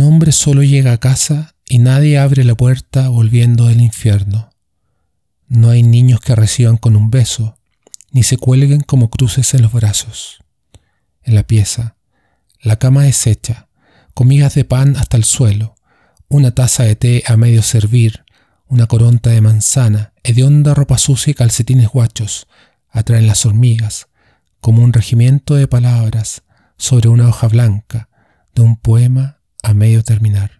hombre solo llega a casa y nadie abre la puerta volviendo del infierno. No hay niños que reciban con un beso, ni se cuelguen como cruces en los brazos. En la pieza, la cama es hecha, comidas de pan hasta el suelo, una taza de té a medio servir, una coronta de manzana, hedionda ropa sucia y calcetines guachos, atraen las hormigas, como un regimiento de palabras sobre una hoja blanca de un poema a medio terminar.